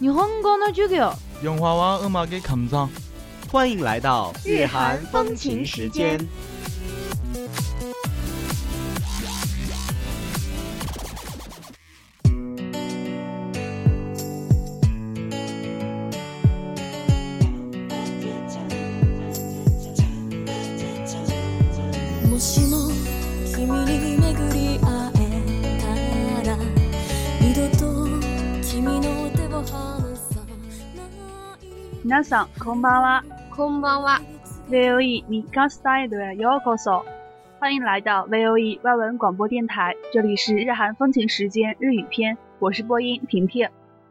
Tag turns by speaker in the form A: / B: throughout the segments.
A: 日本语的授業，
B: 用给看
C: 欢迎来到
A: 日韩风情时间。
D: 皆さん、こんばんは。
E: こんばんは。
D: VOE 米康 Style 的 Yokoso，欢迎来到 VOE 外文广播电台，这里是日韩风情时间日语篇，我是播音平平。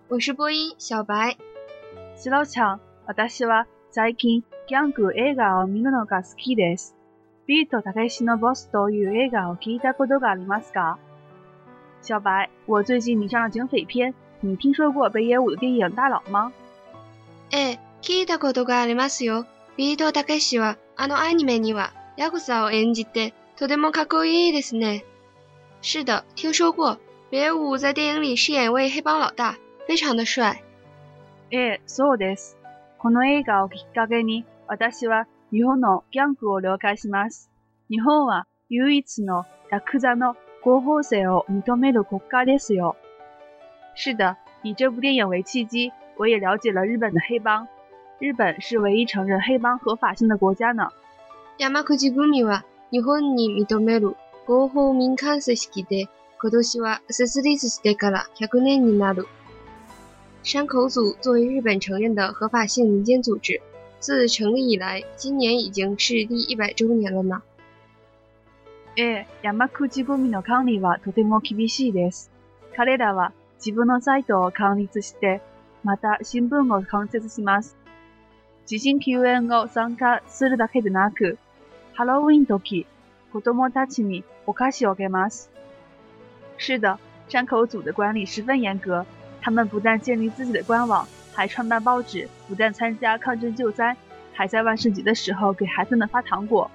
E: 我是播音小白。
D: シロちゃん、私は最近ギャング映画を見るのが好きです。ビートたけしのボスという映画を聞いたことがありますか？小白，我最近迷上了警匪片，你听说过北野武的电影《大佬》吗？
E: ええ、聞いたことがありますよ。ビートたけしは、あのアニメには、ヤクザを演じて、とてもかっこいいですね。是的，听说过。北野武在电影里饰演一位黑帮老大，非常的帅。
D: ええ、そうです。この映画をきっかけに、私は日本のギャングを了解します。日本は唯一のヤクザの合法性を認める国家ですよ。是的，以这部电影为契机，我也了解了日本的黑帮。日本是唯一承认黑帮合法性的国家呢。
E: 山口組は、日本に認める合法民間組織で、今年は設立してから100年になる。山口组作为日本承认的合法性民间组织，自成立以来，今年已经是第一百周年了呢。
D: ええ、山口組の管理はとても厳しいです。彼らは自分のサイトを管理して、 また新聞を刊設します。地震救援を参加するだけでなく、ハロウィン時、子供たちにお菓子を给ます。是的，山口组的管理十分严格，他们不但建立自己的官网，还创办报纸，不但参加抗震救灾，还在万圣节的时候给孩子们发糖果。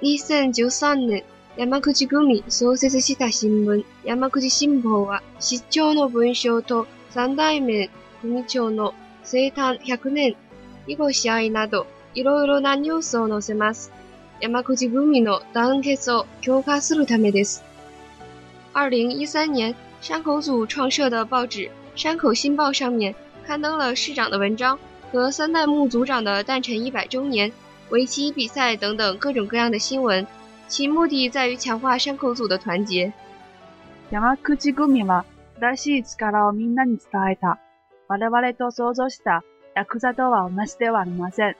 E: 2013年、山口組創設した新聞、山口新報は、市長の文章と三代目組長の生誕100年、囲碁試合など、いろいろなニュースを載せます。山口組の団結を強化するためです。2013年，山口组创设的报纸《山口新报》上面刊登了市长的文章和三代目组长的诞辰一百周年。围棋比赛等等各种各样的新闻，其目的在于强化山口组的团结。
D: 山口組は正しい力をみんなに伝えた。我々と想像したヤクザとは同じではありません。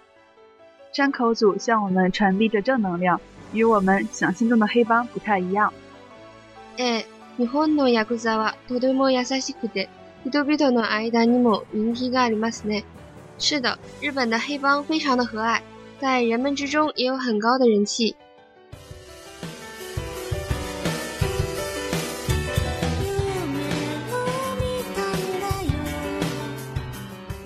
D: 山口组向我们传递着正能量，与我们想象中的黑帮不太一样。
E: ええ、日本のヤクザはとても優しくて、人々の間にも人気がありますね。是的，日本的黑帮非常的和蔼，在人们之中也有很高的人气。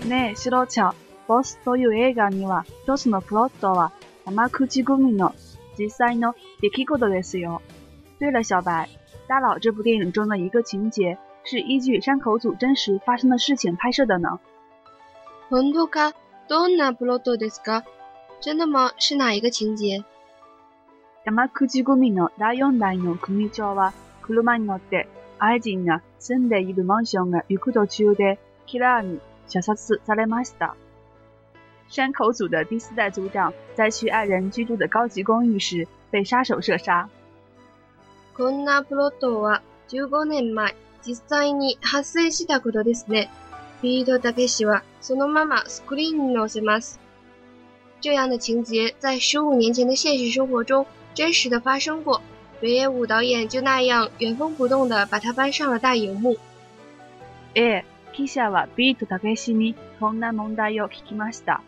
D: ねえ、シロちゃん、ボスという映画には一つのプロットは山口組の実際の出来事ですよ。对了，小白，《大佬》这部电影中的一个情节是依据山口组真实发生的事情拍摄的呢。
E: 本当かどんなプロットですか？真的吗？是哪一个情节？
D: 山口組の第4代の組長は車に乗って愛人が住んでいるマンションが行く途中でキラーに射殺されました。 山口组的第四代组长在去爱人居住的高级公寓时被杀手射杀。
E: こんなプロットは15年前、実際に発生したことですね。ビートたけしはそのままスクリーンに載せます。这样的情节在十五年前的现实生活中真实的发生过。北野武导演就那样原封不动的把它搬上了大荧幕。
D: ええ、 記者はビートたけしにそんな問題を聞きました。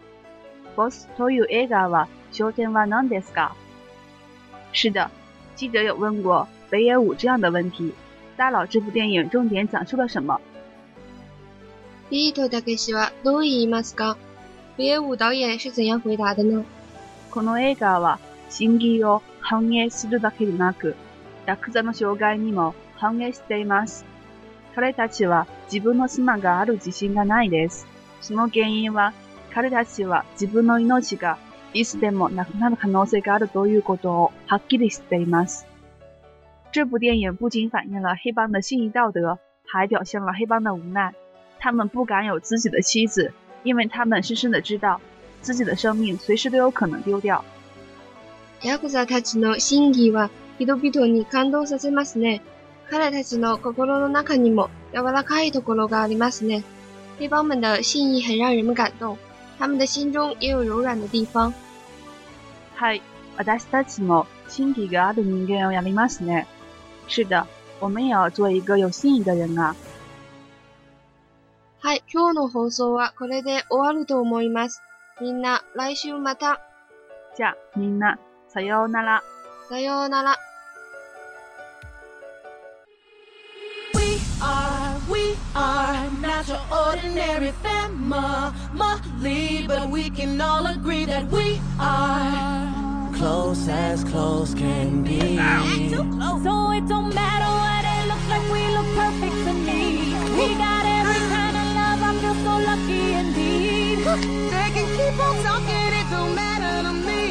D: ボスという映画は焦点は何ですか？是的，记者有问过北野武这样的问题。大佬，这部电影重点讲述了什么？
E: ビートたけしはどう言いますか？北野武导演是怎样回答的呢？
D: この映画は審議を反映するだけでなく、ヤクザの障害にも反映しています。彼たちは自分の妻がある自信がないです。その原因は、彼たちは自分の命がいつでもなくなる可能性があるということをはっきりしています。这部电影不仅反映了黑帮的信义道德，还表现了黑帮的无奈。他们不敢有自己的妻子，因为他们深深的知道自己的生命随时都有可能丢掉。
E: ヤクザたちの真偽は人々に感動させますね。彼たちの心の中にも柔らかいところがありますね。黑帮们的信义很让人们感动，他们的心中也有柔软的地方。
D: はい、私たちも心義がある人間をやりますね。是的，我们也要做一个有信义的人啊。
E: はい、今日の放送はこれで終わると思います。みんな来週また。
D: じゃあみんなさようなら。
E: さようなら。
F: ordinary family, but we can all agree that we are
B: close as close can be. Too close.
F: So it don't matter what it looks like, we look perfect to me. We got every kind of love, I feel so lucky indeed.
G: They can keep on talking, it don't matter to me.